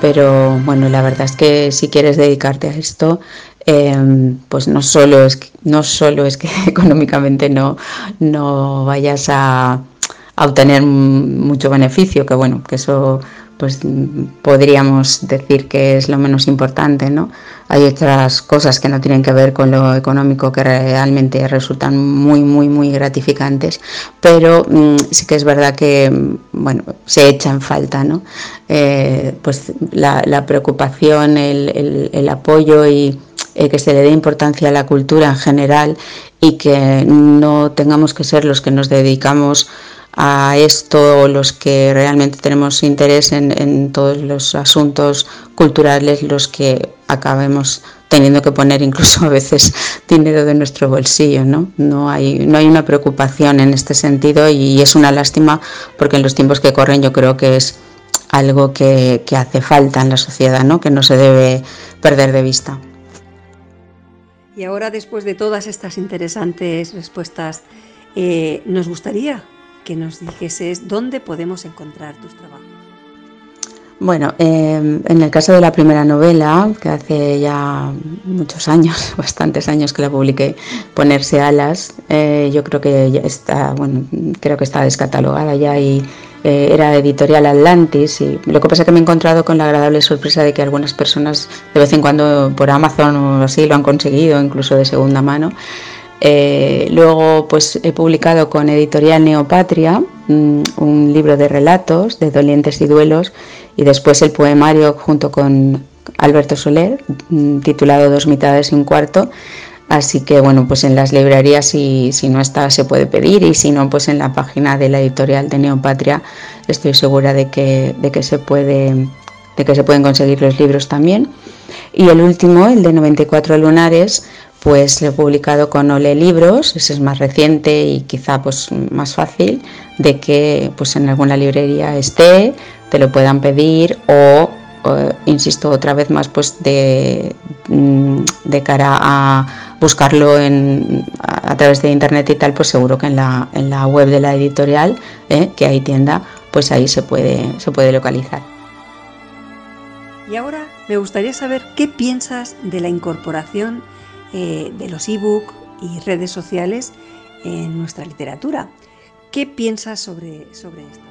pero bueno, la verdad es que si quieres dedicarte a esto, eh, pues no solo es que, no solo es que (laughs) económicamente no, no vayas a, a obtener mucho beneficio, que bueno, que eso pues podríamos decir que es lo menos importante, ¿no? Hay otras cosas que no tienen que ver con lo económico que realmente resultan muy, muy, muy gratificantes, pero mm, sí que es verdad que, mm, bueno, se echa en falta, ¿no? Eh, pues la, preocupación, el, apoyo y eh, que se le dé importancia a la cultura en general y que no tengamos que ser los que nos dedicamos a esto los que realmente tenemos interés en, todos los asuntos culturales, los que acabemos teniendo que poner incluso (laughs) a veces dinero de nuestro bolsillo, ¿no? No hay, no hay una preocupación en este sentido y es una lástima porque en los tiempos que corren yo creo que es algo que, hace falta en la sociedad, ¿no? Que no se debe perder de vista. Y ahora, después de todas estas interesantes respuestas, eh, nos gustaría que nos dijeses dónde podemos encontrar tus trabajos. Bueno, em, en el caso de la primera novela, que hace ya muchos años, (laughs) bastantes años que la publiqué, Ponerse alas, eh, yo creo que ya está, bueno, creo que está descatalogada ya y eh, era editorial Atlantis y lo que pasa es que me he encontrado con la agradable sorpresa de que algunas personas de vez en cuando por Amazon o así lo han conseguido, incluso de segunda mano. Eh, luego pues he publicado con Editorial Neopatria mm, un libro de relatos de dolientes y duelos y después el poemario junto con Alberto Soler mm, titulado Dos mitades y un cuarto. Así que bueno, pues en las librerías si, si no está se puede pedir y si no pues en la página de la editorial de Neopatria estoy segura de que, de que se puede de que se pueden conseguir los libros también. Y el último, el de 94 lunares, pues lo he publicado con Ole Libros, ese es más reciente y quizá pues más fácil de que pues en alguna librería esté, te lo puedan pedir o, insisto otra vez más pues de, mm, de cara a buscarlo en, a, través de internet y tal, pues seguro que en la, en la web de la editorial, ¿eh? que hay tienda, pues ahí se puede, se puede localizar. Y ahora me gustaría saber qué piensas de la incorporación eh, de los ebook y redes sociales en nuestra literatura. ¿Qué piensas sobre, sobre esto?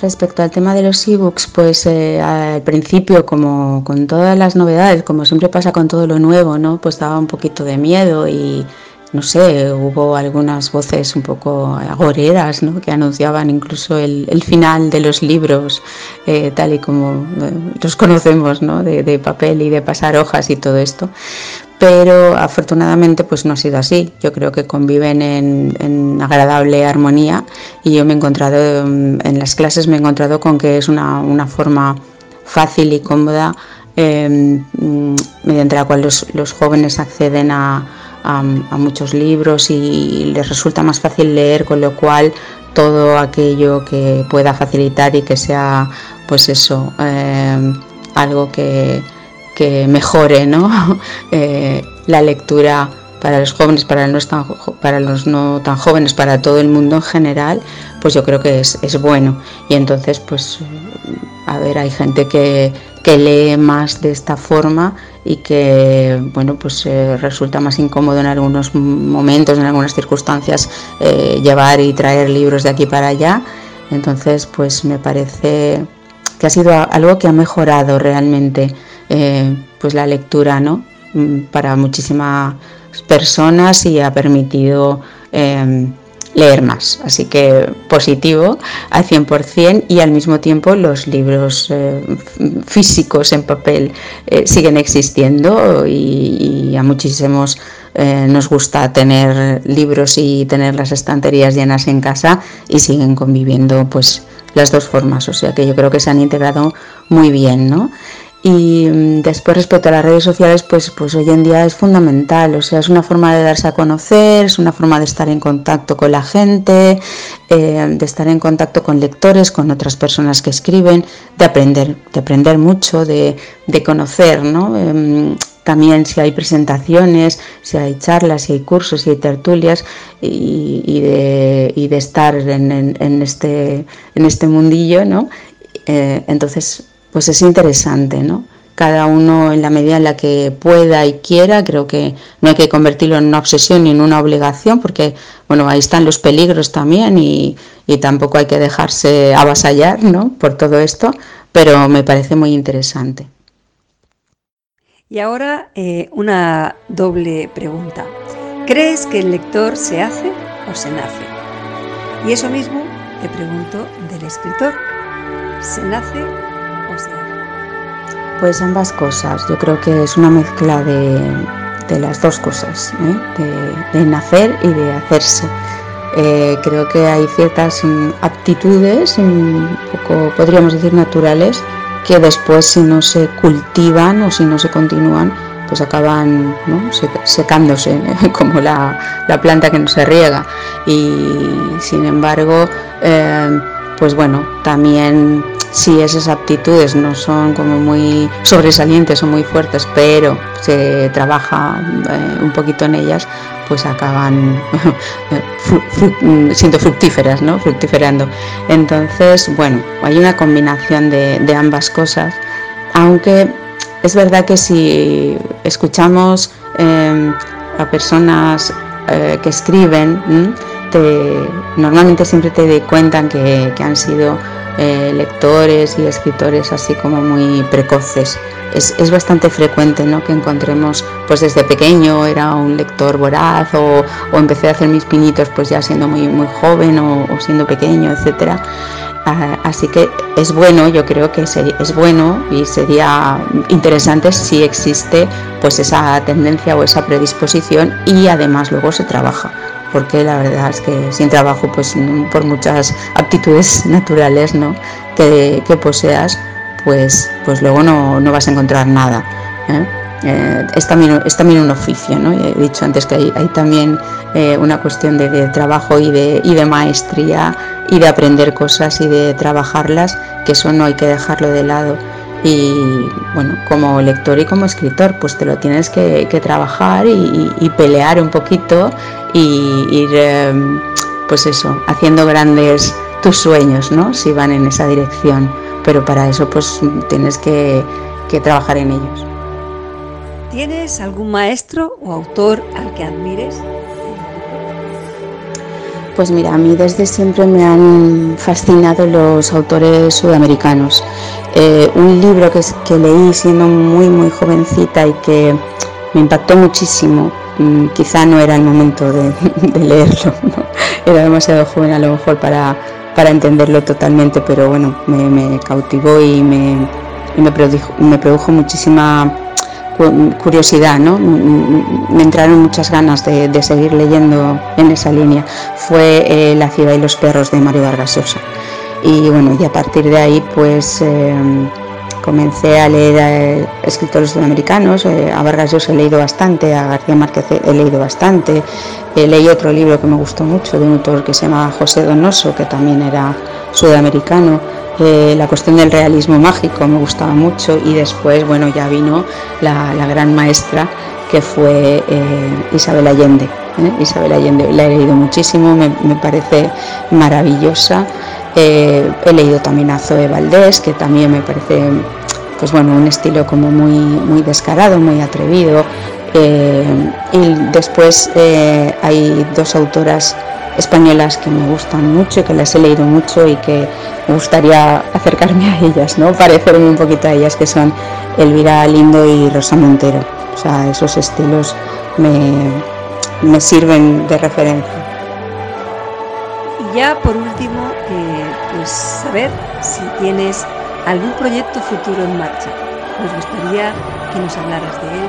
Respecto al tema de los ebooks, pues eh, al principio, como con todas las novedades, como siempre pasa con todo lo nuevo, ¿no? Pues daba un poquito de miedo y no sé, hubo algunas voces un poco agoreras, ¿no? Que anunciaban incluso el, final de los libros, eh, tal y como los conocemos, ¿no? De, de papel y de pasar hojas y todo esto pero afortunadamente pues no ha sido así. Yo creo que conviven en, agradable armonía y yo me he encontrado mm, en las clases me he encontrado con que es una, forma fácil y cómoda em, mm, mediante la cual los, jóvenes acceden a, muchos libros y les resulta más fácil leer, con lo cual todo aquello que pueda facilitar y que sea pues eso em, algo que que mejore ¿no? (laughs) Eh, la lectura para los jóvenes, para los, tan, para los no tan jóvenes, para todo el mundo en general, pues yo creo que es, bueno. Y entonces, pues, a ver, hay gente que, lee más de esta forma y que, bueno, pues eh, resulta más incómodo en algunos momentos, en algunas circunstancias, eh, llevar y traer libros de aquí para allá. Entonces, pues me parece que ha sido algo que ha mejorado realmente eh, pues la lectura ¿no? Mm, para muchísimas personas y ha permitido em, leer más. Así que positivo al 100% y al mismo tiempo los libros eh, físicos en papel eh, siguen existiendo y, a muchísimos eh, nos gusta tener libros y tener las estanterías llenas en casa y siguen conviviendo pues las dos formas, o sea que yo creo que se han integrado muy bien, ¿no? Y mm, después respecto a las redes sociales, pues, pues hoy en día es fundamental, o sea, es una forma de darse a conocer, es una forma de estar en contacto con la gente, eh, de estar en contacto con lectores, con otras personas que escriben, de aprender, de aprender mucho, de, conocer, ¿no? Em, también si hay presentaciones, si hay charlas, si hay cursos, si hay tertulias y, de, y de, estar en, este, en este mundillo, ¿no? Eh, entonces pues es interesante, ¿no? Cada uno en la medida en la que pueda y quiera, creo que no hay que convertirlo en una obsesión ni en una obligación, porque, bueno, ahí están los peligros también y, tampoco hay que dejarse avasallar, ¿no? Por todo esto, pero me parece muy interesante. Y ahora eh, una doble pregunta. ¿Crees que el lector se hace o se nace? Y eso mismo te pregunto del escritor. ¿Se nace pues ambas cosas. Yo creo que es una mezcla de, las dos cosas, ¿eh? de, nacer y de hacerse. Eh, creo que hay ciertas aptitudes, podríamos decir naturales, que después si no se cultivan o si no se continúan, pues acaban secándose, ¿eh? (laughs) como la, planta que no se riega. Y sin embargo, pues bueno, también si esas aptitudes no son como muy sobresalientes o muy fuertes, pero se trabaja eh, un poquito en ellas, pues acaban (laughs) siendo fructíferas, ¿no? Fructiferando. Entonces, bueno, hay una combinación de, ambas cosas, aunque es verdad que si escuchamos em, a personas eh, que escriben, normalmente siempre te cuentan que han sido eh, lectores y escritores así como muy precoces. Es, bastante frecuente ¿no? que encontremos, pues desde pequeño era un lector voraz o, empecé a hacer mis pinitos pues ya siendo muy, muy joven o, siendo pequeño, etcétera. Ah, así que es bueno, yo creo que es bueno y sería interesante si existe pues esa tendencia o esa predisposición y además luego se trabaja porque la verdad es que sin trabajo, pues por muchas aptitudes (laughs) naturales ¿no? que, poseas, pues, pues luego no, vas a encontrar nada. ¿eh? Eh, es, también, es también un oficio, ¿no? he dicho antes que hay, hay también eh, una cuestión de, trabajo y de, y de maestría y de aprender cosas y de trabajarlas, que eso no hay que dejarlo de lado y bueno, como lector y como escritor, pues te lo tienes que, trabajar y, pelear un poquito y ir, em, pues eso, haciendo grandes tus sueños, ¿no? Si van en esa dirección, pero para eso pues tienes que, que trabajar en ellos. ¿Tienes algún maestro o autor al que admires? Pues mira, a mí desde siempre me han fascinado los autores sudamericanos. Eh, un libro que, leí siendo muy muy jovencita y que me impactó muchísimo, mm, quizá no era el momento de, (laughs) leerlo, era demasiado joven a lo mejor para, para entenderlo totalmente, pero bueno, me, cautivó y me, me, produjo, muchísima curiosidad, ¿no? me entraron muchas ganas de, seguir leyendo en esa línea. Fue eh, La ciudad y los perros de Mario Vargas Llosa. Y bueno, y a partir de ahí pues eh, comencé a leer a eh, escritores sudamericanos, a Vargas Llosa he leído bastante, a García Márquez he leído bastante, leí otro libro que me gustó mucho de un autor que se llama José Donoso, que también era sudamericano, eh, la cuestión del realismo mágico me gustaba mucho y después, bueno, ya vino la, gran maestra que fue eh, Isabel Allende. ¿eh? Isabel Allende la he leído muchísimo, me, parece maravillosa. He leído también a Zoe Valdés, que también me parece pues bueno, un estilo como muy, muy descarado, muy atrevido. y después hay dos autoras españolas que me gustan mucho y que las he leído mucho y que me gustaría acercarme a ellas, ¿no? parecerme un poquito a ellas, que son Elvira Lindo y Rosa Montero. O sea, esos estilos me, sirven de referencia. Y ya por último, eh, saber si tienes algún proyecto futuro en marcha. Nos gustaría que nos hablaras de él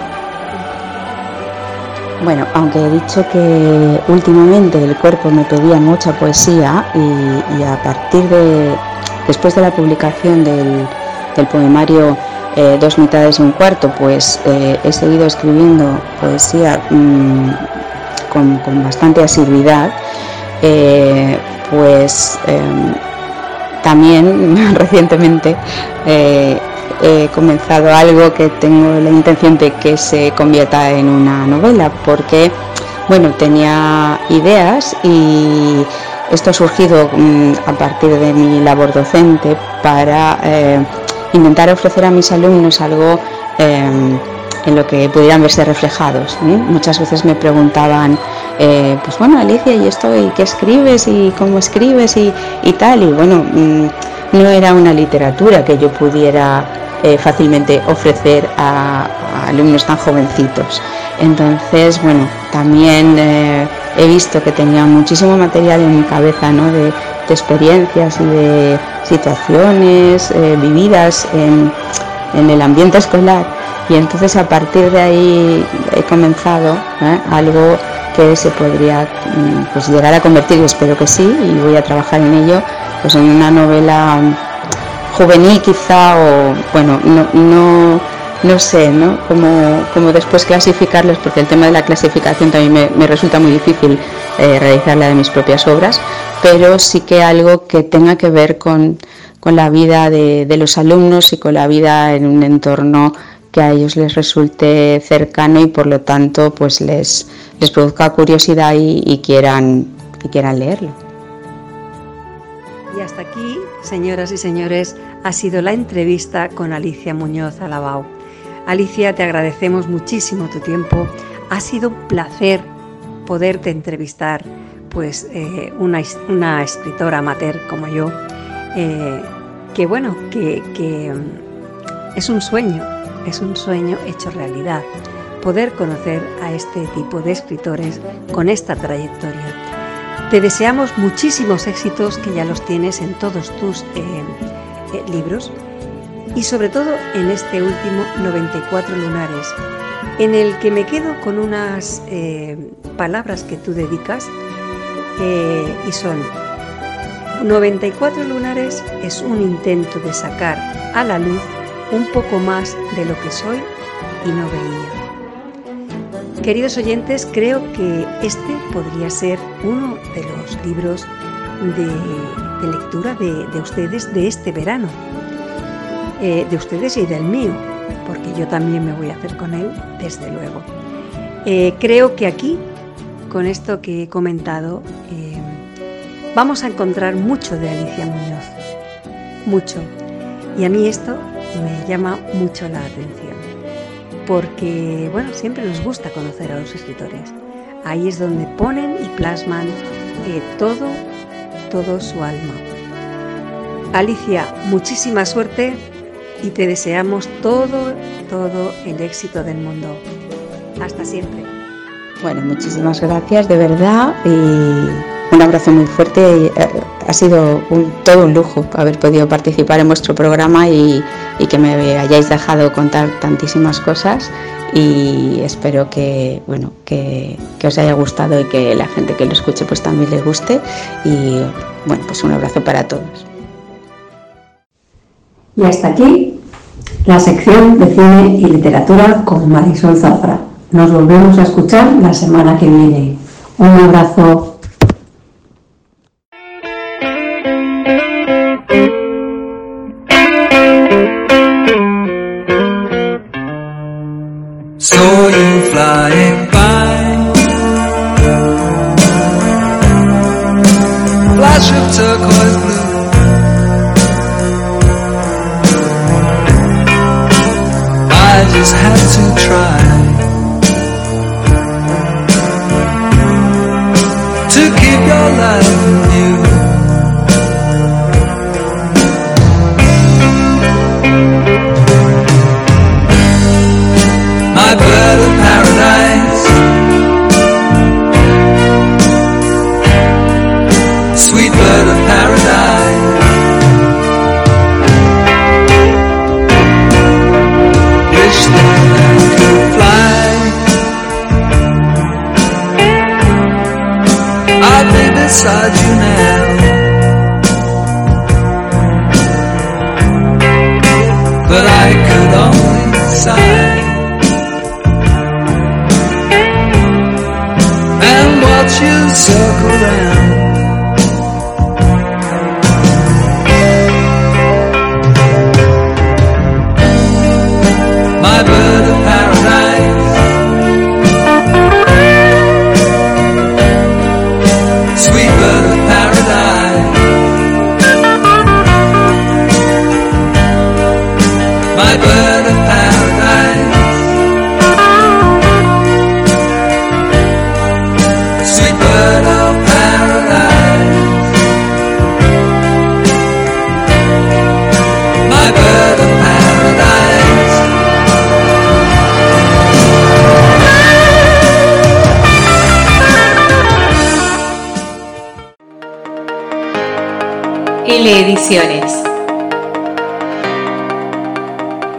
Bueno, aunque he dicho que últimamente el cuerpo me pedía mucha poesía y, a partir de, después de la publicación del, poemario eh, Dos mitades y un cuarto, pues eh, he seguido escribiendo poesía mm, con, bastante asiduidad, eh, pues em, también (laughs) recientemente he comenzado algo que tengo la intención de que se convierta en una novela, porque bueno, tenía ideas y esto ha surgido mm, a partir de mi labor docente para eh, intentar ofrecer a mis alumnos algo em, en lo que pudieran verse reflejados. Muchas veces me preguntaban, eh, pues bueno, Alicia, ¿y esto? ¿Y qué escribes? ¿Y cómo escribes? Y, tal. Y bueno, mm, no era una literatura que yo pudiera eh, fácilmente ofrecer a, alumnos tan jovencitos. Entonces, bueno, también eh, he visto que tenía muchísimo material en mi cabeza, ¿no? De, experiencias y de situaciones vividas en, el ambiente escolar. Y entonces a partir de ahí he comenzado algo que se podría mm, pues, llegar a convertir, espero que sí, y voy a trabajar en ello, pues en una novela juvenil quizá o bueno, no, no, no sé, ¿no? Cómo, después clasificarlos, porque el tema de la clasificación también me, resulta muy difícil eh, realizarla de mis propias obras, pero sí que algo que tenga que ver con, la vida de, los alumnos y con la vida en un entorno que a ellos les resulte cercano y por lo tanto pues les, les produzca curiosidad y, quieran, y quieran leerlo. Y hasta aquí, señoras y señores, ha sido la entrevista con Alicia Muñoz Alabau. Alicia, te agradecemos muchísimo tu tiempo. Ha sido un placer poderte entrevistar, pues eh, una, escritora amateur como yo, eh, que bueno, que, que mm, es un sueño, es un sueño hecho realidad, poder conocer a este tipo de escritores con esta trayectoria. Te deseamos muchísimos éxitos que ya los tienes en todos tus eh, eh, libros y sobre todo en este último 94 lunares, en el que me quedo con unas eh, palabras que tú dedicas y son 94 lunares es un intento de sacar a la luz un poco más de lo que soy y no veía. Queridos oyentes, creo que este podría ser uno de los libros de lectura de, ustedes de este verano, eh, de ustedes y del mío, porque yo también me voy a hacer con él, desde luego. Eh, creo que aquí, con esto que he comentado, eh, vamos a encontrar mucho de Alicia Muñoz, mucho. Y a mí esto me llama mucho la atención, porque, bueno, siempre nos gusta conocer a los escritores. Ahí es donde ponen y plasman todo todo su alma. Alicia, muchísima suerte y te deseamos todo, todo el éxito del mundo. Hasta siempre. Bueno, muchísimas gracias de verdad y un abrazo muy fuerte. Eh, ha sido todo un lujo haber podido participar en vuestro programa y, y que me hayáis dejado contar tantísimas cosas y espero que bueno que, os haya gustado y que la gente que lo escuche pues también le guste y bueno pues un abrazo para todos. Y hasta aquí la sección de cine y literatura con Marisol Zafra. Nos volvemos a escuchar la semana que viene. Un abrazo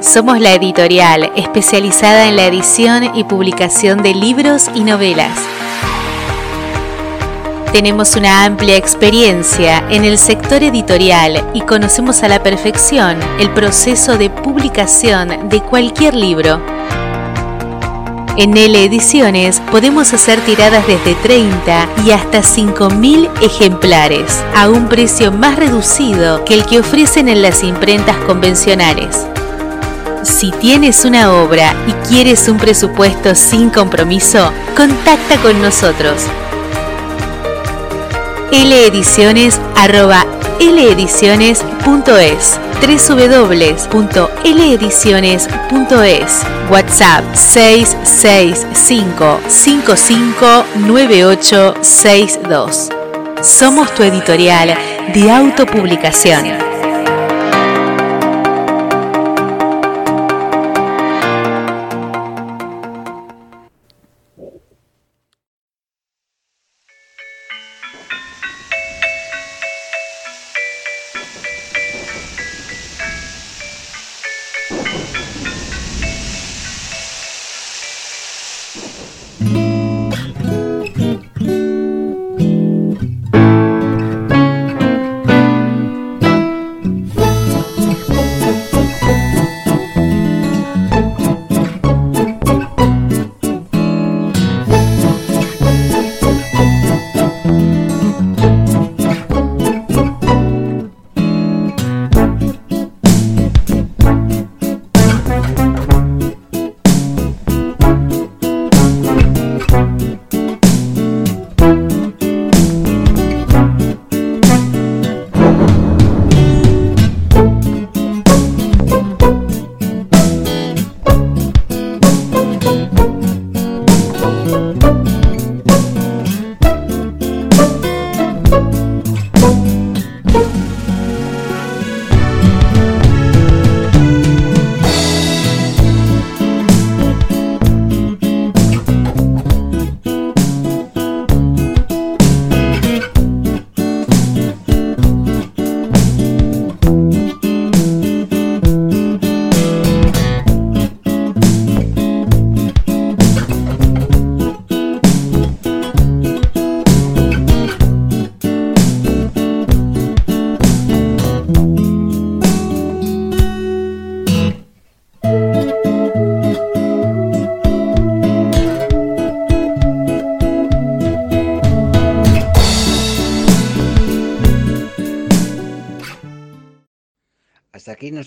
Somos la editorial especializada en la edición y publicación de libros y novelas. Tenemos una amplia experiencia en el sector editorial y conocemos a la perfección el proceso de publicación de cualquier libro. En L Ediciones podemos hacer tiradas desde 30 y hasta 5.000 ejemplares a un precio más reducido que el que ofrecen en las imprentas convencionales. Si tienes una obra y quieres un presupuesto sin compromiso, contacta con nosotros. lediciones arroba lediciones.es www.lediciones.es WhatsApp 665 559862 Somos tu editorial de autopublicación.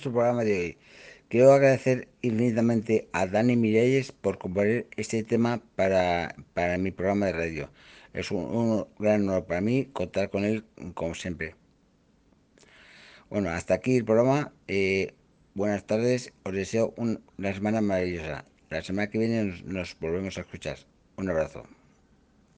Nuestro programa de hoy. Quiero agradecer infinitamente a Dani Mireyes por componer este tema para, para mi programa de radio. Es un, gran honor para mí contar con él como siempre. Bueno, hasta aquí el programa. Eh, buenas tardes. Os deseo un- una semana maravillosa. La semana que viene nos volvemos a escuchar. Un abrazo.